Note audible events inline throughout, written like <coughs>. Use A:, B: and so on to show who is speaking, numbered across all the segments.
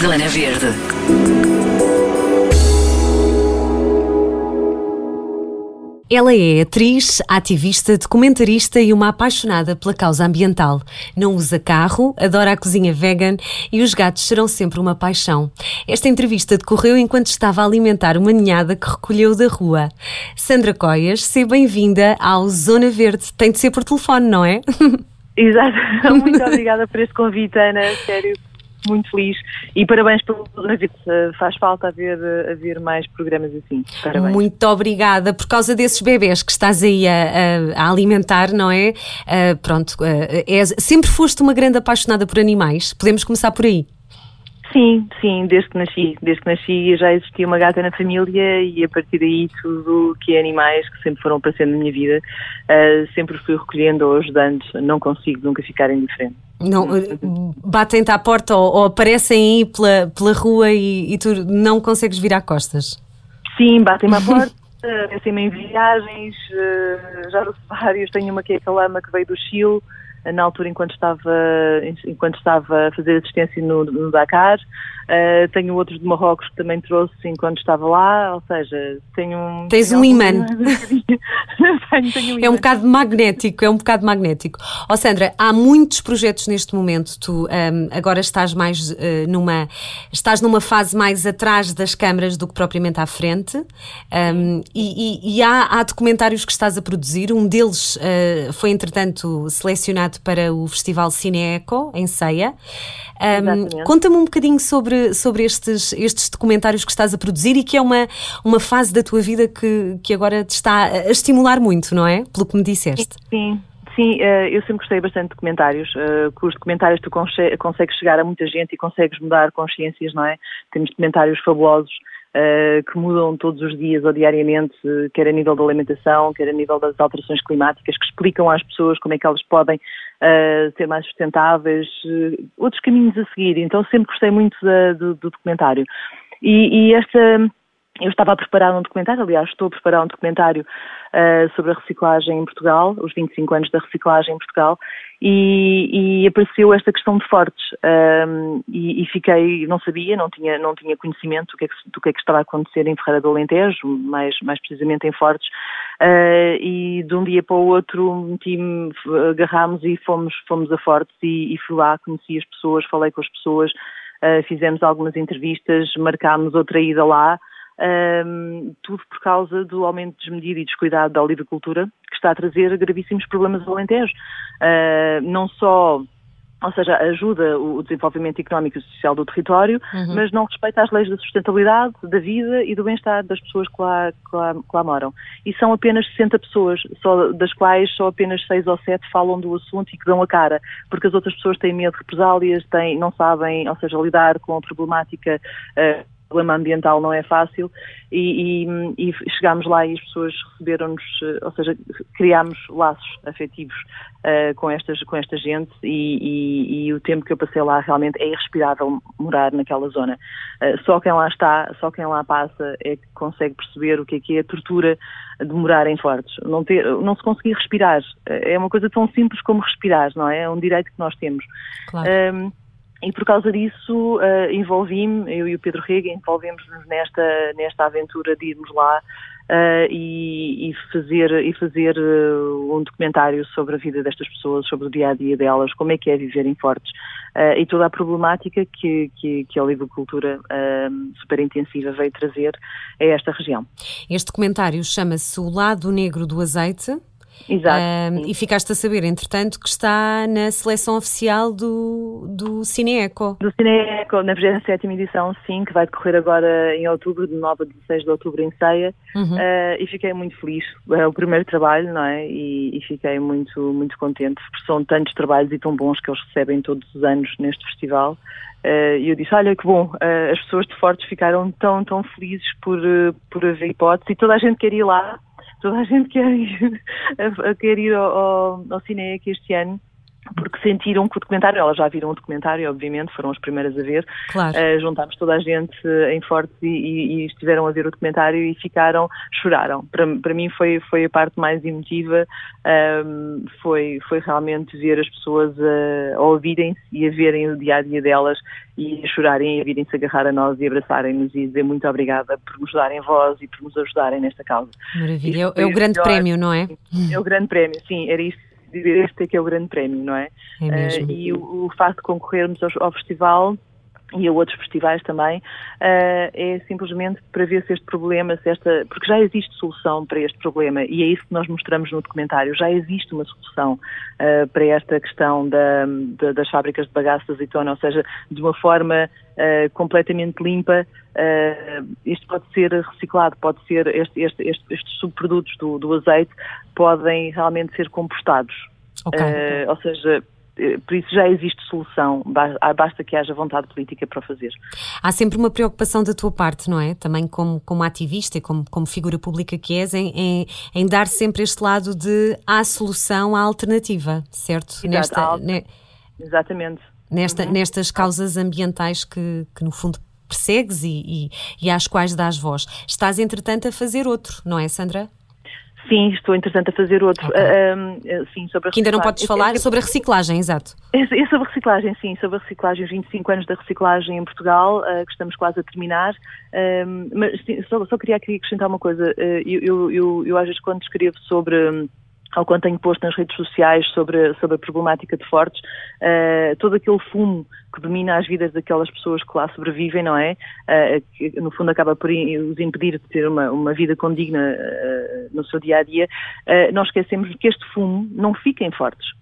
A: Zona Verde. Ela é atriz, ativista, documentarista e uma apaixonada pela causa ambiental. Não usa carro, adora a cozinha vegan e os gatos serão sempre uma paixão. Esta entrevista decorreu enquanto estava a alimentar uma ninhada que recolheu da rua. Sandra Coias, seja bem-vinda ao Zona Verde. Tem de ser por telefone, não é? <laughs>
B: Exato. <laughs> Muito obrigada por este convite, Ana. Sério, muito feliz e parabéns pelo convite. Faz falta haver, haver mais programas assim. Parabéns.
A: Muito obrigada por causa desses bebés que estás aí a, a alimentar, não é? Uh, pronto, uh, é, sempre foste uma grande apaixonada por animais. Podemos começar por aí.
B: Sim, sim, desde que nasci. Desde que nasci já existia uma gata na família e a partir daí tudo que é animais que sempre foram aparecendo na minha vida, uh, sempre fui recolhendo ou ajudando. Não consigo nunca ficar indiferente.
A: Não, batem-te à porta ou, ou, aparecem aí pela, pela rua e, e, tu não consegues virar costas?
B: Sim, batem-me à <laughs> porta, aparecem-me em viagens, uh, já <laughs> vários. Tenho uma que é a Calama que veio do Chile na altura enquanto estava, enquanto estava a fazer assistência no, no Dakar. Uh, tenho outros de Marrocos que também trouxe enquanto estava lá, ou seja, tenho um.
A: Tens um imã. <laughs> tenho, tenho um imã. É um bocado magnético, é um bocado magnético. Ó oh, Sandra, há muitos projetos neste momento. Tu um, agora estás mais uh, numa. estás numa fase mais atrás das câmaras do que propriamente à frente. Um, e, e, e há, há, documentários que estás a produzir. Um deles uh, foi, entretanto, selecionado para o Festival Cine Eco, em Ceia. Um, Conta-me um bocadinho sobre, sobre estes, estes documentários que estás a produzir e que é uma, uma fase da tua vida que, que agora te está a estimular muito, não é? Pelo que me disseste.
B: Sim, Sim, eh, eu sempre gostei bastante de documentários. Eh, com os documentários tu consegues chegar a muita gente e consegues mudar consciências, não é? Temos documentários fabulosos uh, que mudam todos os dias ou diariamente, quer a nível da alimentação, quer a nível das alterações climáticas, que explicam às pessoas como é que elas podem ser mais sustentáveis, uh, outros caminhos a seguir. Então sempre gostei muito da, do, do, documentário. E, e esta eu estava a preparar um documentário, aliás, estou a preparar um documentário uh, sobre a reciclagem em Portugal, os 25 anos da reciclagem em Portugal, e, e apareceu esta questão de fortes. Um, e, e, fiquei, não sabia, não tinha, não tinha conhecimento do que, é que, do que, é que estava a acontecer em Ferreira do Alentejo, mais, mais precisamente em Fortes, uh, e de um dia para o outro meti-me, agarrámos e fomos, fomos a Fortes e, e fui lá, conheci as pessoas, falei com as pessoas, uh, fizemos algumas entrevistas, marcámos outra ida lá, um, tudo por causa do aumento desmedido e descuidado da olivicultura, que está a trazer gravíssimos problemas ao Alentejo. Uh, não só ou seja, ajuda o desenvolvimento económico e social do território, uhum. mas não respeita as leis da sustentabilidade, da vida e do bem-estar das pessoas que lá, que, lá, que lá, moram. E são apenas 60 pessoas, só, das quais só apenas 6 ou 7 falam do assunto e que dão a cara, porque as outras pessoas têm medo de represálias, têm, não sabem, ou seja, lidar com a problemática. Uh, problema ambiental não é fácil e, e, e chegámos lá e as pessoas receberam-nos, eh, ou seja, criámos laços afetivos uh, com, estas, com esta gente e, e, o tempo que eu passei lá realmente é irrespirável morar naquela zona. Uh, só quem lá está, só quem lá passa é que consegue perceber o que é que é a tortura de morar em Fortes. Não, ter, não se conseguir respirar. É uma coisa tão simples como respirar, não é? É um direito que nós temos.
A: Claro. Um,
B: e por causa disso uh, envolvi-me, eu e o Pedro Rega envolvemos-nos nesta, nesta aventura de irmos lá uh, e, e, fazer, e fazer uh, um documentário sobre a vida destas pessoas, sobre o dia a dia delas, como é que é viver em Fortes e toda a problemática que, que, que a olivicultura super intensiva veio trazer a esta região.
A: Este documentário chama-se O Lado Negro do Azeite.
B: Exato.
A: e ficaste a saber, entretanto, que está na seleção oficial do, do Cineeco.
B: Do Cineeco, na 27 edição, sim, que vai decorrer agora em outubro, de 9 a 16 de outubro em Ceia. Uhum. Uh, e fiquei muito feliz. É o primeiro trabalho, não é? E, e, fiquei muito, muito contente, porque são tantos trabalhos e tão bons que eles recebem todos os anos neste festival. Uh, e eu disse, olha que bom, uh, as pessoas de Fortes ficaram tão, tão felizes por, por haver hipótese e toda a gente quer ir lá toda a gente quer ir, quer ir ao, ao, ao Cine aqui este ano. Porque sentiram que o documentário, elas já viram o documentário, obviamente, foram as primeiras a ver.
A: Claro. Uh,
B: juntámos toda a gente em Forte e, e, e, estiveram a ver o documentário e ficaram, choraram. Para, para mim foi, foi a parte mais emotiva, um, foi, foi realmente ver as pessoas a, a ouvirem-se e a verem o dia a dia delas e a chorarem e a virem-se agarrar a nós e abraçarem-nos e dizer muito obrigada por nos darem voz e por nos ajudarem nesta causa.
A: Maravilha, é, é o grande melhor, prémio, não é?
B: É o grande prémio, sim, era isto dizer este é que é o grande prémio, não é?
A: é uh,
B: e o, o, facto de concorrermos ao, ao festival e a outros festivais também, uh, é simplesmente para ver se este problema, se esta, porque já existe solução para este problema e é isso que nós mostramos no documentário, já existe uma solução uh, para esta questão da, da, das fábricas de bagaço de azeitona, ou seja, de uma forma uh, completamente limpa, isto pode ser reciclado, pode ser, este, este, este, estes subprodutos do, do azeite podem realmente ser compostados.
A: Okay.
B: ou seja, por isso já existe solução, basta que haja vontade política para o fazer.
A: Há sempre uma preocupação da tua parte, não é? Também como, como ativista e como, como figura pública que és, em, em, em, dar sempre este lado de há solução, há alternativa, certo?
B: Exato, Nesta, ne, exatamente.
A: Nesta, uhum. Nestas causas ambientais que, que no fundo persegues e, e, e às quais dás voz. Estás, entretanto, a fazer outro, não é, Sandra?
B: Sim, estou entretanto a fazer outro. Okay. Uh, sim, sobre a
A: que ainda não podes falar, é, sobre a reciclagem, exato. <laughs>
B: É, é, sobre a reciclagem, sim, sobre a reciclagem, os 25 anos da reciclagem em Portugal, uh, que estamos quase a terminar. Uh, mas sim, só, só, queria aqui acrescentar uma coisa. eu, eu, eu, eu, às vezes, quando escrevo sobre ao quanto tenho posto nas redes sociais sobre, sobre a problemática de Fortes, uh, todo aquele fumo que domina as vidas daquelas pessoas que lá sobrevivem, não é? Uh, que no fundo acaba por os impedir de ter uma, uma vida condigna uh, no seu dia a dia, nós esquecemos que este fumo não fica em Fortes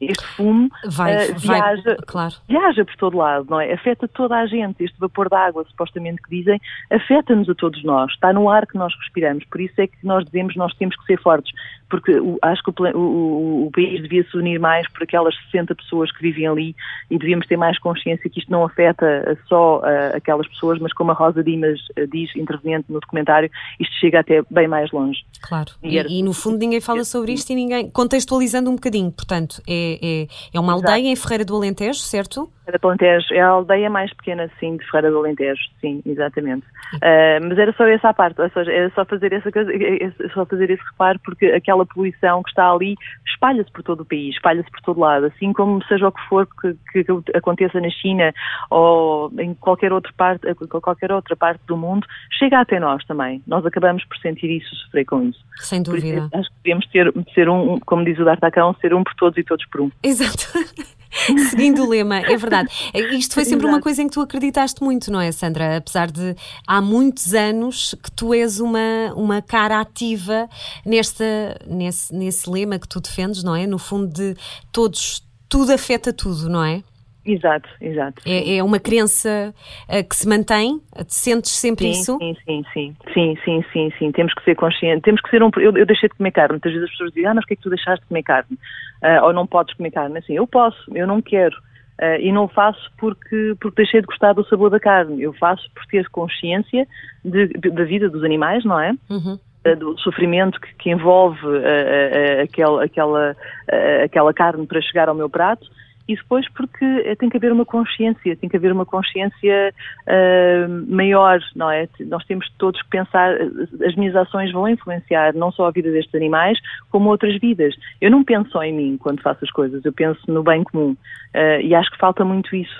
B: este fumo
A: vai, uh,
B: viaja,
A: vai, claro.
B: viaja por todo lado, não é? Afeta toda a gente. Este vapor de água, supostamente que dizem, afeta-nos a todos nós. Está no ar que nós respiramos. Por isso é que nós dizemos nós temos que ser fortes. Porque o, acho que o, o, o, país devia se unir mais por aquelas 60 pessoas que vivem ali e devíamos ter mais consciência que isto não afeta só uh, aquelas pessoas, mas como a Rosa Dimas uh, diz, interveniente no documentário, isto chega até bem mais longe.
A: Claro. E, e, e no fundo ninguém fala sobre isto e ninguém. Contextualizando um bocadinho, portanto, é é, é, uma aldeia Exato. em Ferreira do Alentejo, certo?
B: Ferreira do Alentejo, é a aldeia mais pequena, sim, de Ferreira do Alentejo, sim, exatamente. Uh, mas era só essa a parte, ou seja, era só fazer essa coisa, é só fazer esse reparo, porque aquela poluição que está ali espalha-se por todo o país, espalha-se por todo lado, assim como seja o que for que, que, aconteça na China ou em qualquer outra parte, qualquer outra parte do mundo, chega até nós também. Nós acabamos por sentir isso, sofrer com isso.
A: Sem dúvida.
B: Isso, acho que devemos ter, ser um, como diz o D'Artacão, ser um por todos e todos por um.
A: Exato. <laughs> <laughs> Seguindo o lema, é verdade. Isto foi sempre Exato. uma coisa em que tu acreditaste muito, não é, Sandra? Apesar de há muitos anos que tu és uma, uma cara ativa nesta, nesse, nesse lema que tu defendes, não é? No fundo, de todos, tudo afeta tudo, não é?
B: Exato, exato.
A: É, é uma crença uh, que se mantém? Sentes sempre
B: sim,
A: isso?
B: Sim, sim, sim, sim, sim, sim, sim. Temos que ser conscientes. Temos que ser um. Eu, eu, deixei de comer carne. Muitas vezes as pessoas dizem, ah, mas que é que tu deixaste de comer carne? Uh, ou não podes comer carne? Assim, eu posso, eu não quero. Uh, e não faço porque, porque deixei de gostar do sabor da carne. Eu faço por ter consciência de, de, da vida dos animais, não é?
A: Uhum
B: do sofrimento que, que envolve uh, uh, aquela, aquela, uh, aquela carne para chegar ao meu prato e depois porque eh, tem que haver uma consciência, tem que haver uma consciência uh, maior, não é? Nós temos todos que pensar, eh, as minhas ações vão influenciar não só a vida destes animais, como outras vidas. Eu não penso só em mim quando faço as coisas, eu penso no bem comum. Uh, e acho que falta muito isso,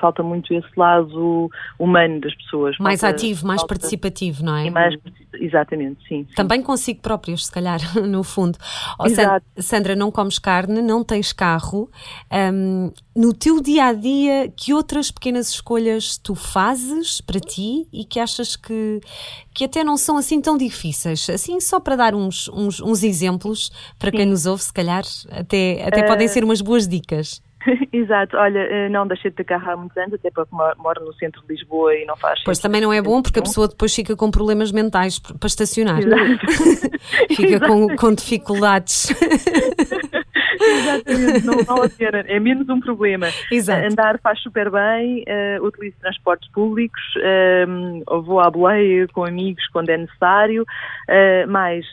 B: falta muito esse lado humano das pessoas.
A: Mais
B: falta,
A: ativo, mais falta, participativo, não é?
B: Mais, exatamente, sim, sim.
A: Também consigo próprios, se calhar, <laughs> no fundo. Oh. Sandra, não comes carne, não tens carro. Um, no teu dia a dia, que outras pequenas escolhas tu fazes para ti e que achas que, que até não são assim tão difíceis? Assim, só para dar uns, uns, uns exemplos para Sim. quem nos ouve, se calhar, até, até uh... podem ser umas boas dicas. <laughs>
B: Exato, olha, eh, não deixei de ter carro há muitos anos, até porque moro no centro de Lisboa e não faz.
A: Pois também não é bom porque a pessoa depois fica com problemas mentais para estacionar. <laughs> fica com, com dificuldades. <laughs>
B: Exatamente, não vale a pena. É menos um problema.
A: Exato.
B: Andar faz super bem, uh, utilizo transportes públicos, uh, vou à boleia com amigos quando é necessário, uh, mais...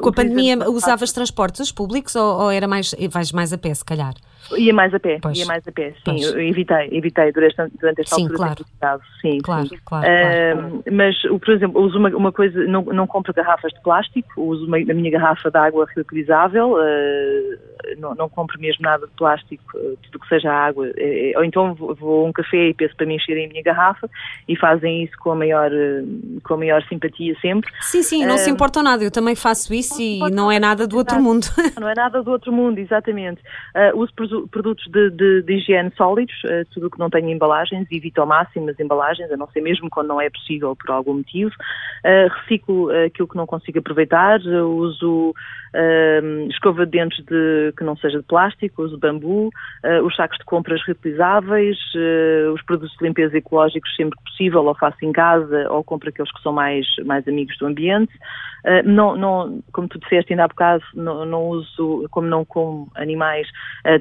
A: com a pandemia usavas transportes públicos ou, ou, era mais, vais mais a pé, se calhar?
B: Ia mais a pé, pois. ia mais a pé, sim, evitei, evitei durante, durante esta
A: sim,
B: altura.
A: Claro.
B: Caso, sim,
A: claro,
B: sim.
A: claro, uh,
B: claro. Mas, por exemplo, uso uma, uma coisa, não, não compro garrafas de plástico, uso uma, a minha garrafa de água reutilizável, uh, não, não compro mesmo nada de plástico, uh, tudo que seja água, é, ou então vou, a um café e peço para me encherem a minha garrafa e fazem isso com a maior, com a maior simpatia sempre.
A: Sim, sim, não se importam nada, eu também faço isso e não é nada do outro mundo.
B: Não é nada do outro mundo, exatamente. uso produtos de, de, de higiene sólidos, uh, tudo o que não tenha embalagens, evito ao máximo as embalagens, a não ser mesmo quando não é possível por algum motivo. Uh, reciclo uh, aquilo que não consigo aproveitar, uso escova de dentes de, que não seja de plástico, uso bambu, os sacos de compras reutilizáveis, os produtos de limpeza ecológicos sempre que possível, ou faço em casa, ou compro aqueles que são mais, mais amigos do ambiente. não, não, como tu disseste ainda há bocado, não, não uso, como não como animais,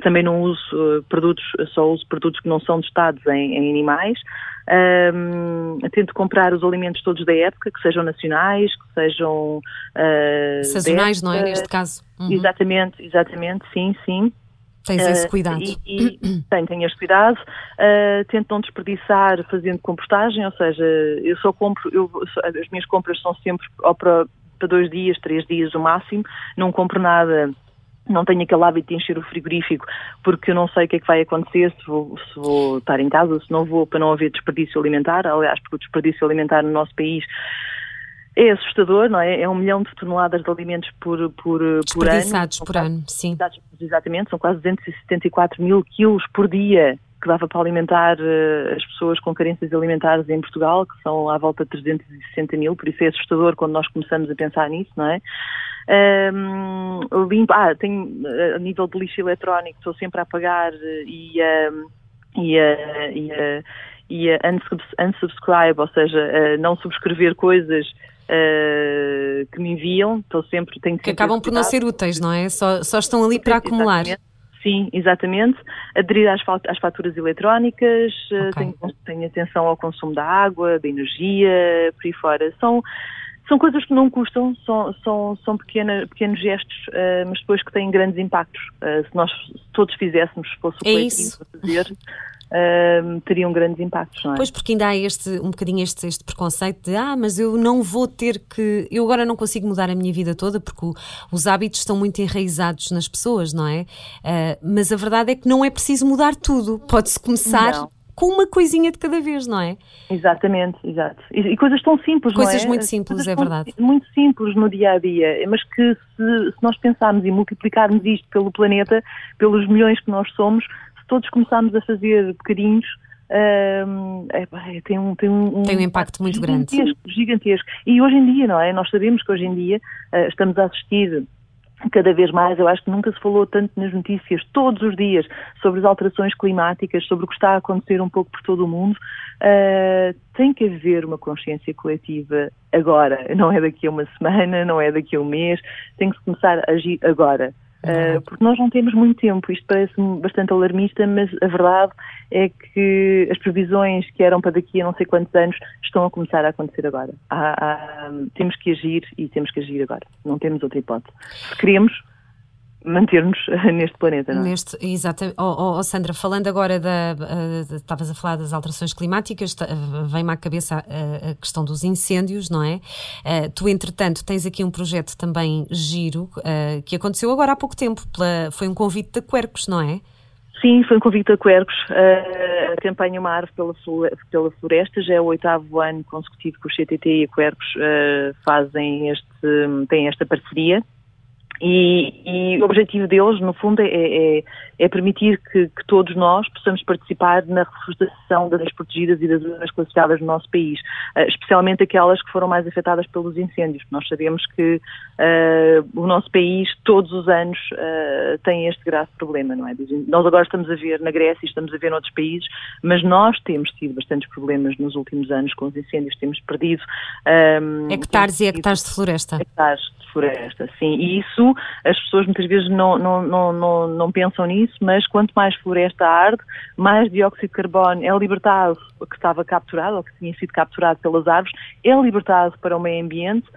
B: também não uso produtos, só uso produtos que não são testados em, em animais. Um, tento comprar os alimentos todos da época, que sejam nacionais, que sejam uh,
A: sazonais, não é? Neste caso.
B: Uhum. Exatamente, exatamente, sim, sim.
A: Tens esse cuidado.
B: Uh, e, e <coughs> tenho, tenho este cuidado. Uh, tento não desperdiçar fazendo compostagem, ou seja, eu só compro, eu, as minhas compras são sempre para, para dois dias, três dias o máximo, não compro nada não tenho aquele hábito de encher o frigorífico porque eu não sei o que é que vai acontecer se vou, se vou estar em casa, se não vou, para não haver desperdício alimentar. Aliás, porque o desperdício alimentar no nosso país é assustador, não é? É um milhão de toneladas de alimentos por, por, por ano.
A: Desperdiçados por ano, sim.
B: Exatamente, são quase 274 mil quilos por dia que dava para alimentar uh, as pessoas com carências alimentares em Portugal, que são à volta de 360 mil, por isso é assustador quando nós começamos a pensar nisso, não é? Um, limpo, ah, tenho, a nível de lixo eletrónico, estou sempre a pagar e a. e a, e a e a unsubscribe, ou seja, não subscrever coisas uh, que me enviam, estou sempre, tenho
A: que acabam por não ser úteis, não é? Só, só estão ali para acumular.
B: Sim, exatamente. Aderir às, às faturas eletrónicas, okay. tenho, tenho atenção ao consumo da água, da energia, por aí fora. São são coisas que não custam, são, são, são pequena, pequenos gestos, uh, mas depois que têm grandes impactos. Uh, se nós todos fizéssemos, se fosse o é coletivo a fazer, uh, teriam grandes impactos, não é?
A: Pois, porque ainda há este, um bocadinho este, este preconceito de ah, mas eu não vou ter que. Eu agora não consigo mudar a minha vida toda porque o, os hábitos estão muito enraizados nas pessoas, não é? mas a verdade é que não é preciso mudar tudo. Pode-se começar. Não com uma coisinha de cada vez, não é?
B: Exatamente, exato. E, e coisas tão simples,
A: coisas
B: não
A: é? muito simples, coisas é verdade.
B: Muito simples no dia a dia, mas que se, se, nós pensarmos e multiplicarmos isto pelo planeta, pelos milhões que nós somos, se todos começarmos a fazer bocadinhos, um, é, tem, um, tem, um,
A: tem um impacto muito
B: gigantesco,
A: grande.
B: Gigantesco. E hoje em dia, não é? Nós sabemos que hoje em dia uh, estamos a assistir cada vez mais, eu acho que nunca se falou tanto nas notícias, todos os dias, sobre as alterações climáticas, sobre o que está a acontecer um pouco por todo o mundo. Uh, tem que haver uma consciência coletiva agora, não é daqui a uma semana, não é daqui a um mês, tem que se começar a agir agora. Uh, porque nós não temos muito tempo. Isto parece-me bastante alarmista, mas a verdade é que as previsões que eram para daqui a não sei quantos anos estão a começar a acontecer agora. Há, há, temos que agir e temos que agir agora. Não temos outra hipótese. Se queremos, manter-nos neste planeta, não é?
A: Neste, exato. Oh, oh, Sandra, falando agora da. Uh, estavas a falar das alterações climáticas, uh, vem-me à cabeça a, a, questão dos incêndios, não é? Uh, tu, entretanto, tens aqui um projeto também giro que aconteceu agora há pouco tempo. Pela, foi um convite da Quercos, não é?
B: Sim, foi um convite da Quercos. a campanha Uma Árvore pela, pela Floresta já é o oitavo ano consecutivo que o CTT e a Quercos fazem este, têm esta parceria. E, e, o objetivo deles, no fundo, é, é, é permitir que, que, todos nós possamos participar na reflorestação das protegidas e das zonas classificadas no nosso país, uh, especialmente aquelas que foram mais afetadas pelos incêndios. Nós sabemos que uh, o nosso país, todos os anos, uh, tem este grave problema, não é? Nós agora estamos a ver na Grécia, estamos a ver noutros países, mas nós temos tido bastantes problemas nos últimos anos com os incêndios, temos perdido...
A: Um, hectares e hectares de floresta.
B: Hectares de floresta, sim. E isso as pessoas muitas vezes não, não, não, não, não pensam nisso, mas quanto mais floresta arde, mais dióxido de carbono é libertado, que estava capturado, ou que tinha sido capturado pelas árvores, é libertado para o meio ambiente,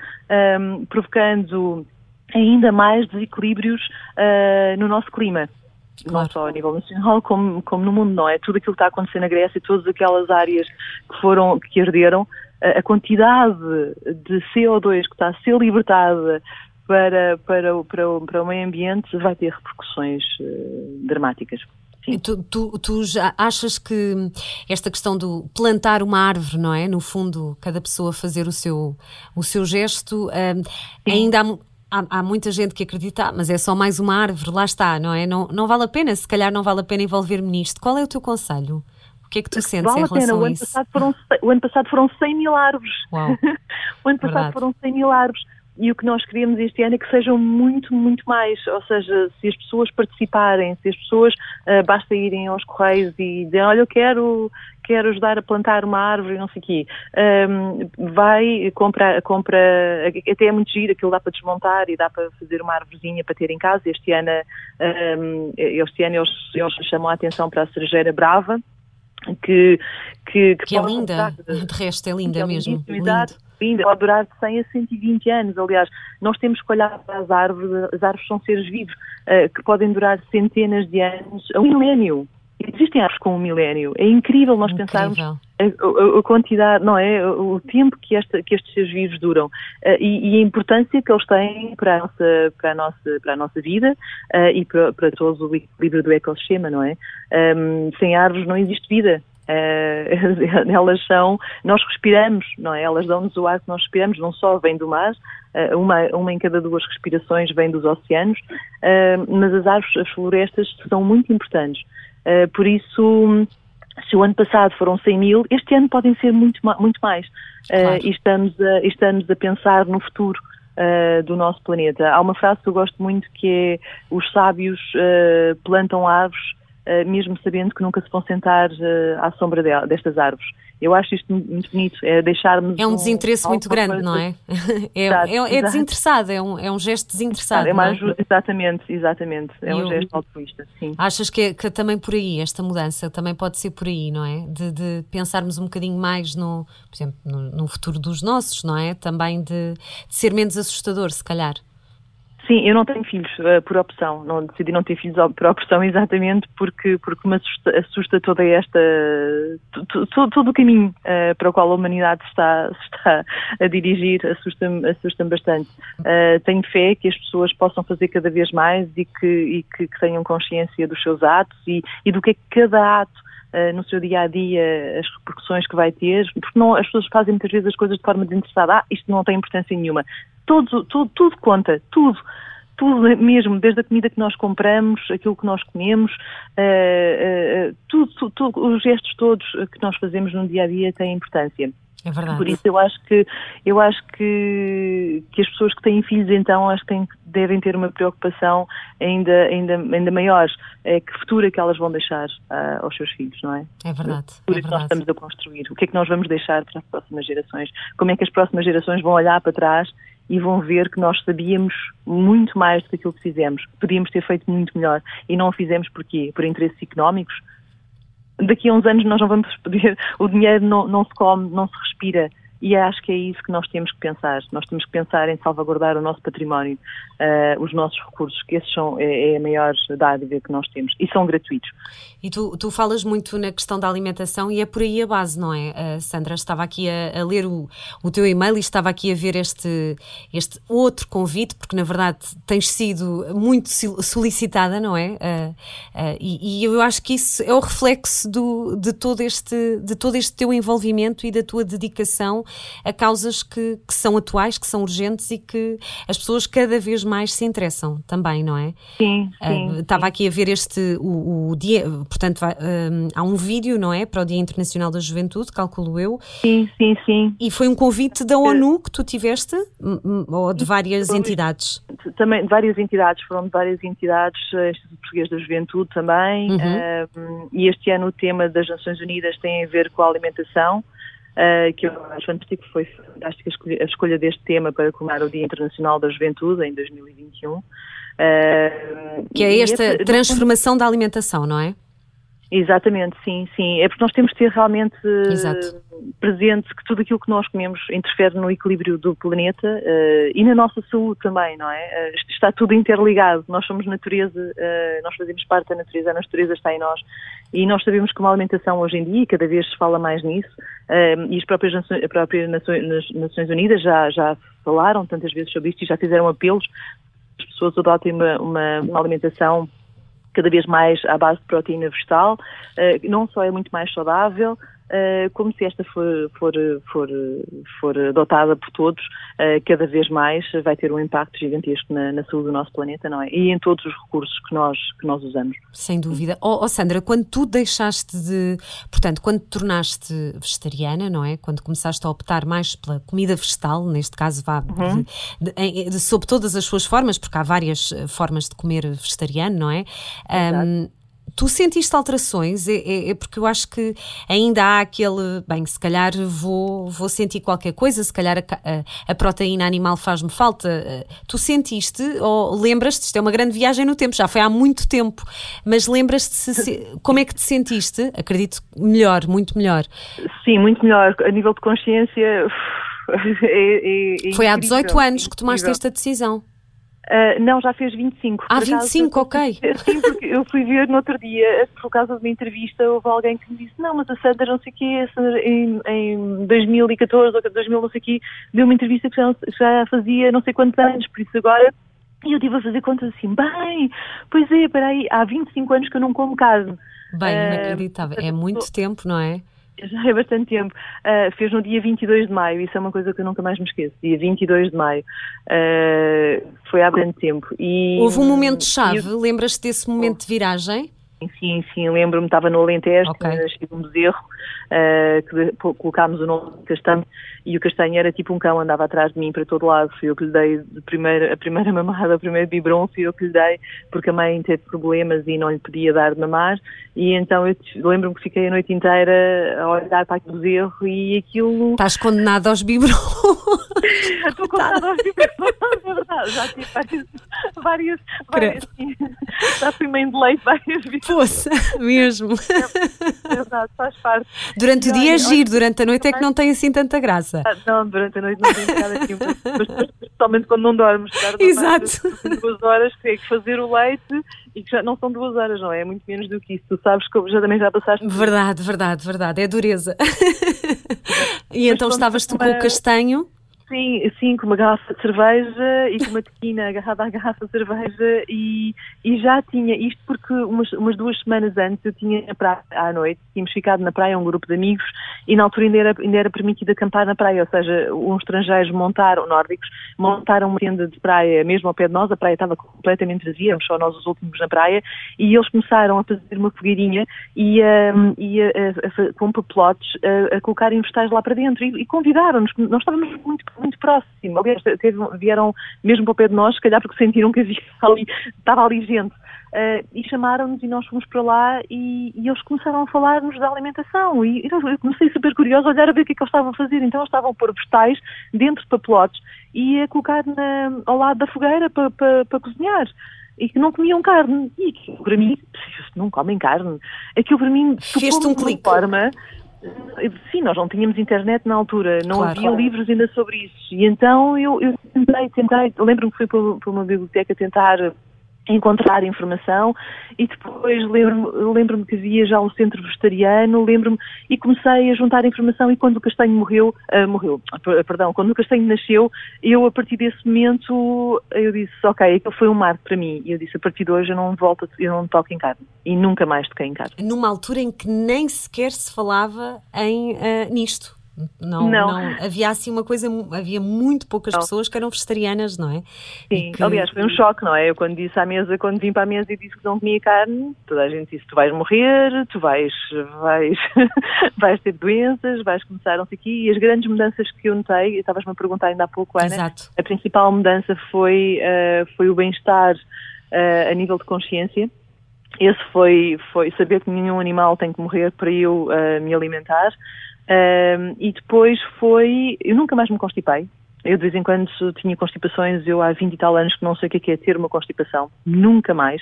B: um, provocando ainda mais desequilíbrios uh, no nosso clima. Claro. Não só a nível nacional, como, como no mundo, não é? Tudo aquilo que está a acontecer na Grécia, todas aquelas áreas que foram, que arderam, a quantidade de CO2 que está a ser libertada para, para, para, para o meio ambiente vai ter repercussões uh, dramáticas.
A: Tu, tu, tu, já achas que esta questão do plantar uma árvore, não é? No fundo, cada pessoa fazer o seu, o seu gesto, uh, ainda há, há, há, muita gente que acredita, ah, mas é só mais uma árvore, lá está, não é? Não, não vale a pena, se calhar não vale a pena envolver-me nisto. Qual é o teu conselho? O que é que tu sentes
B: vale
A: em relação a, pena.
B: a isso? O ano, foram, o ano passado foram 100 mil árvores.
A: Uau. <laughs>
B: o ano passado Verdade. foram 100 mil árvores e o que nós queremos este ano é que sejam muito, muito mais. Ou seja, se as pessoas participarem, se as pessoas uh, basta irem aos correios e dizerem, olha, eu quero, quero ajudar a plantar uma árvore, não sei o quê, um, vai, compra, compra, até é muito giro, aquilo dá para desmontar e dá para fazer uma árvorezinha para ter em casa. Este ano, um, este ano eles, eles chamam a atenção para a cerejeira brava, que, que,
A: que, que é linda, de resto é linda é mesmo.
B: Lindo linda, pode durar de 100 a 120 anos. Aliás, nós temos que olhar para as árvores, as árvores são seres vivos uh, que podem durar centenas de anos, um milénio. Existem árvores com um milénio. É incrível nós incrível. pensarmos a, a, a, quantidade, não é? O, tempo que, esta, que estes seres vivos duram uh, e, e, a importância que eles têm para a nossa, para a nossa, para a nossa vida uh, e para, para todo o equilíbrio do ecossistema, não é? Um, sem árvores não existe vida. Uh, <laughs> elas são, nós respiramos, não é? Elas dão-nos o ar que nós respiramos, não só vem do mar, uh, uma, uma em cada duas respirações vem dos oceanos, uh, mas as árvores, as florestas são muito importantes. por isso, se o ano passado foram 100 mil, este ano podem ser muito, muito mais. Claro. e estamos a, estamos a pensar no futuro. do nosso planeta. Há uma frase que eu gosto muito que é os sábios plantam árvores mesmo sabendo que nunca se vão sentar uh, à sombra de, destas árvores. Eu acho isto muito bonito, é deixarmos.
A: É um desinteresse um, muito grande, coisa. não <laughs> é? É, exato, é, é desinteressado, é um, é um gesto desinteressado.
B: É
A: uma
B: ajuda, é? exatamente, exatamente. É um gesto altruísta, sim.
A: Achas que, que também por aí, esta mudança também pode ser por aí, não é? De, de pensarmos um bocadinho mais no, por exemplo, no, no futuro dos nossos, não é? Também de, de ser menos assustador, se calhar.
B: Sim, eu não tenho filhos uh, por opção, não decidi não ter filhos por opção exatamente porque, porque me assusta, assusta toda esta, todo, todo o caminho uh, para o qual a humanidade está, <laughs> está a dirigir, assusta-me assusta bastante. Uh, tenho fé que as pessoas possam fazer cada vez mais e que, e que, que tenham consciência dos seus atos e, e do que é que cada ato no seu dia a dia as repercussões que vai ter, porque não, as pessoas fazem muitas vezes as coisas de forma desinteressada. Ah, isto não tem importância nenhuma tudo, tudo, tudo conta, tudo tudo mesmo, desde a comida que nós compramos, aquilo que nós comemos, uh, uh, tudo, tudo, tudo, os gestos todos que nós fazemos no dia a dia têm importância.
A: É verdade.
B: Por isso eu acho que eu acho que, que as pessoas que têm filhos então acho que têm, devem ter uma preocupação ainda, ainda, ainda maior. É que futuro é que elas vão deixar uh, aos seus filhos, não é?
A: É verdade.
B: O futuro
A: é,
B: que nós estamos a construir. O que é que nós vamos deixar para as próximas gerações? Como é que as próximas gerações vão olhar para trás e vão ver que nós sabíamos muito mais do que aquilo que fizemos. Podíamos ter feito muito melhor e não o fizemos porquê? Por interesses económicos? Daqui a uns anos nós não vamos <laughs> poder, o dinheiro não, não se come, não se respira e acho que é isso que nós temos que pensar. Nós temos que pensar em salvaguardar o nosso património, uh, os nossos recursos, que esses são é, é, a maior dádiva que nós temos e são gratuitos.
A: E tu, tu falas muito na questão da alimentação e é por aí a base, não é? Uh, Sandra, estava aqui a, a ler o, o, teu e-mail e estava aqui a ver este, este outro convite, porque na verdade tens sido muito solicitada, não é? Uh, e, e, eu acho que isso é o reflexo do, de, todo este, de todo este teu envolvimento e da tua dedicação a causas que, que, são atuais, que são urgentes e que as pessoas cada vez mais se interessam também, não é?
B: Sim, ah, sim.
A: Estava aqui a ver este, o, o dia, portanto, vai, uh, há um vídeo, não é? Para o Dia Internacional da Juventude, calculo eu.
B: Sim, sim, sim.
A: E foi um convite da ONU que tu tiveste, ou de várias entidades?
B: Também, de várias entidades, foram de várias entidades, Instituto Português da Juventude também, uhum. uh, e este ano o tema das Nações Unidas tem a ver com a alimentação uh, que eu acho fantástico, foi fantástica a escolha deste tema para comemorar o Dia Internacional da Juventude em 2021. Uh,
A: que é esta transformação da alimentação, não é?
B: Exatamente, sim, sim. É porque nós temos de ter realmente Exato. presente que tudo aquilo que nós comemos interfere no equilíbrio do planeta uh, e na nossa saúde também, não é? Uh, está tudo interligado. Nós somos natureza, nós fazemos parte da natureza, a natureza está em nós e nós sabemos que uma alimentação hoje em dia, e cada vez se fala mais nisso, e as próprias, Nações, as próprias Nações Unidas já, já falaram tantas vezes sobre isto e já fizeram apelos as pessoas adotem uma, uma, uma alimentação cada vez mais à base de proteína vegetal, eh, não só é muito mais saudável, como se esta for, for, for, for adotada por todos, uh, cada vez mais vai ter um impacto gigantesco na, na, saúde do nosso planeta, não é? E em todos os recursos que nós, que nós usamos.
A: Sem dúvida. Oh, oh Sandra, quando tu deixaste de. Portanto, quando te tornaste vegetariana, não é? Quando começaste a optar mais pela comida vegetal, neste caso, vá uhum. de, de, de, sob todas as suas formas, porque há várias eh, formas de comer vegetariano, não é? Um, Tu sentiste alterações? É, é, é, porque eu acho que ainda há aquele. Bem, se calhar vou, vou sentir qualquer coisa, se calhar a, a, a proteína animal faz-me falta. Eh, tu sentiste ou lembras-te? Isto é uma grande viagem no tempo, já foi há muito tempo, mas lembras-te se, como é que te sentiste? Acredito melhor, muito melhor.
B: Sim, muito melhor. A nível de consciência. <laughs> É,
A: é, é foi há 18 anos que tomaste esta decisão.
B: Uh, não, já fez 25.
A: Ah, 25, ok.
B: Sim, porque eu fui ver no outro dia, por causa de uma entrevista, houve alguém que me disse, não, mas a Sandra não sei o quê, em, em 2014 ou 2000 não sei o quê, deu uma entrevista que já, já fazia não sei quantos anos, por isso agora e eu estive a fazer contas assim, bem, pois é, peraí, há 25 anos que eu não como carne.
A: Bem, uh, inacreditável. É muito tempo, não é? <laughs>
B: Já é bastante tempo. Uh, fez no dia 22 de maio, isso é uma coisa que eu nunca mais me esqueço. Dia 22 de maio. Uh, foi há bastante tempo.
A: E, Houve um momento-chave, eu... lembras-te desse momento de viragem?
B: Sim, sim, lembro-me, estava no Alentejo, okay. cheguei um bezerro, uh, que colocámos o nome de Castanho, e o Castanho era tipo um cão, andava atrás de mim para todo lado, fui eu que lhe dei de primeira, a primeira <laughs> mamada, o primeiro biberon, fui eu que lhe dei, porque a mãe teve problemas e não lhe podia dar de mamar, e então eu lembro-me que fiquei a noite inteira a olhar para aquele bezerro e aquilo...
A: Estás condenada aos biberons. <laughs>
B: Estou condenada aos biberons, é verdade, já tive várias, várias, várias já fui mãe de leite várias vezes.
A: Poça, <laughs> mesmo.
B: É, verdade, faz parte.
A: Durante o dia é giro, durante a noite é que não tem assim tanta graça.
B: Ah, não, durante a noite não tem nada assim, mas principalmente quando não dormes.
A: Exato.
B: Duas horas que é que fazer o leite e que já não são duas horas, não é? É muito menos do que isso. Tu sabes que já também já passaste.
A: Verdade, verdade, verdade. É dureza. e então estavas tu com o castanho.
B: Sim, sim, com uma garrafa de cerveja e com uma tequina <laughs> agarrada à garrafa de cerveja e, e já tinha isto porque umas, umas duas semanas antes eu tinha na praia à noite, tínhamos ficado na praia um grupo de amigos e na altura ainda era, ainda era permitido acampar na praia, ou seja, uns estrangeiros montaram, nórdicos, montaram uma tenda de praia mesmo ao pé de nós, a praia estava completamente vazia, éramos só nós os últimos na praia e eles começaram a fazer uma fogueirinha e, um, e a, a, a, com papelotes a, a colocarem vegetais lá para dentro e, e convidaram-nos, nós estávamos muito muito próximo. Aliás, teve, vieram mesmo para o pé de nós, se calhar porque sentiram que havia <laughs> ali, estava ali gente. Uh, e chamaram-nos e nós fomos para lá e, e eles começaram a falar-nos da alimentação e, e eu comecei super curiosa a olhar a ver o que é que eles estavam a fazer. Então eles estavam a pôr vegetais dentro de papelotes e a colocar na, ao lado da fogueira para, para, para cozinhar e que não comiam carne. E aquilo para mim, <laughs> não comem carne. Aquilo para mim,
A: fez-te um clique.
B: Forma, Sim, nós não tínhamos internet na altura, não claro, havia claro. livros ainda sobre isso. E então eu, eu tentei, tentei, lembro-me que fui para, para uma biblioteca tentar encontrar informação e depois lembro-me lembro que havia já o centro vegetariano, lembro-me e comecei a juntar informação e quando o Castanho morreu, uh, morreu, perdão, quando o Castanho nasceu, eu a partir desse momento eu disse, ok, aquilo foi um marco para mim e eu disse, a partir de hoje eu não volto, eu não toco em carne e nunca mais toquei em carne.
A: Numa altura em que nem sequer se falava em uh, nisto. Não, não. não, havia assim uma coisa, havia muito poucas não. pessoas que eram vegetarianas, não é?
B: Sim, que... aliás, foi um choque, não é? Eu quando disse à mesa, quando vim para a mesa e disse que não comia carne, toda a gente disse: tu vais morrer, tu vais, vais, <laughs> vais ter doenças, vais começar não sei aqui. E as grandes mudanças que eu notei, estavas-me a perguntar ainda há pouco, Ana, Exato. a principal mudança foi, uh, foi o bem-estar uh, a nível de consciência. Esse foi, foi saber que nenhum animal tem que morrer para eu uh, me alimentar. Um, e depois foi. Eu nunca mais me constipei. Eu de vez em quando tinha constipações, eu há 20 e tal anos que não sei o que é, é ter uma constipação, nunca mais.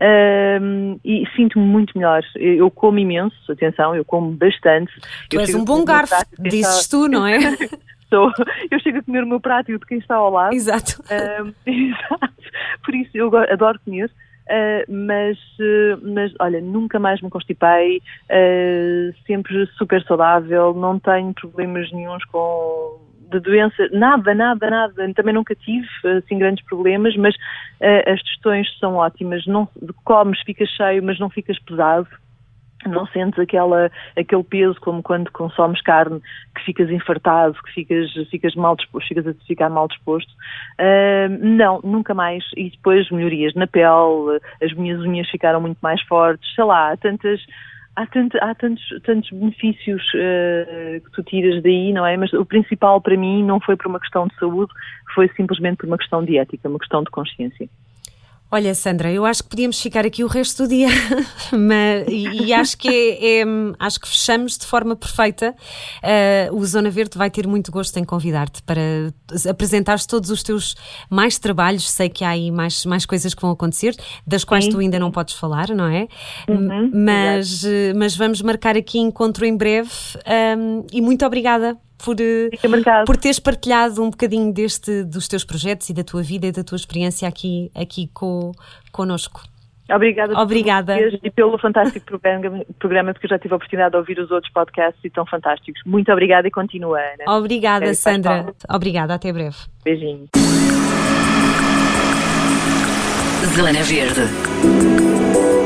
B: Um, e sinto-me muito melhor. Eu como imenso, atenção, eu como bastante.
A: Tu
B: eu
A: és um bom garfo, dizes tu, não é? <laughs>
B: Eu chego a comer o meu prato e o de quem está ao lado.
A: Exato.
B: Um, <laughs> exato. Por isso eu adoro comer. Uh, mas, uh, mas olha, nunca mais me constipei, uh, sempre super saudável, não tenho problemas nenhums com de doença, nada, nada, nada, também nunca tive assim grandes problemas, mas as digestões são ótimas, não comes, ficas cheio, mas não ficas pesado, não sentes aquela, aquele peso como quando consomes carne, que ficas infartado, que ficas, ficas mal disposto, ficas a ficar mal disposto. Uh, não, nunca mais. E depois melhorias na pele, as minhas unhas ficaram muito mais fortes, sei lá, há tantas. Há, tanto, há tantos, tantos benefícios uh, que tu tiras daí, não é? Mas o principal para mim não foi por uma questão de saúde, foi simplesmente por uma questão de ética, uma questão de consciência.
A: Olha, Sandra, eu acho que podíamos ficar aqui o resto do dia, <laughs> mas, e, e, acho que é, é, acho que fechamos de forma perfeita. Uh, o Zona Verde vai ter muito gosto em convidar-te para apresentares todos os teus mais trabalhos. Sei que há aí mais, mais coisas que vão acontecer, das quais Sim. tu ainda não podes falar, não é? Uhum, mas, eh, mas vamos marcar aqui encontro em breve um, e muito obrigada por, eh, por teres partilhado um bocadinho deste, dos teus projetos e da tua vida e da tua experiência aqui, aqui com, connosco.
B: Obrigada,
A: Obrigada.
B: e pelo fantástico programa, programa, porque eu já tive a oportunidade de ouvir os outros podcasts e tão fantásticos. Muito obrigada e continua, Ana.
A: Obrigada, é, Sandra. Obrigada, até breve.
B: Beijinho.
C: Zona Verde.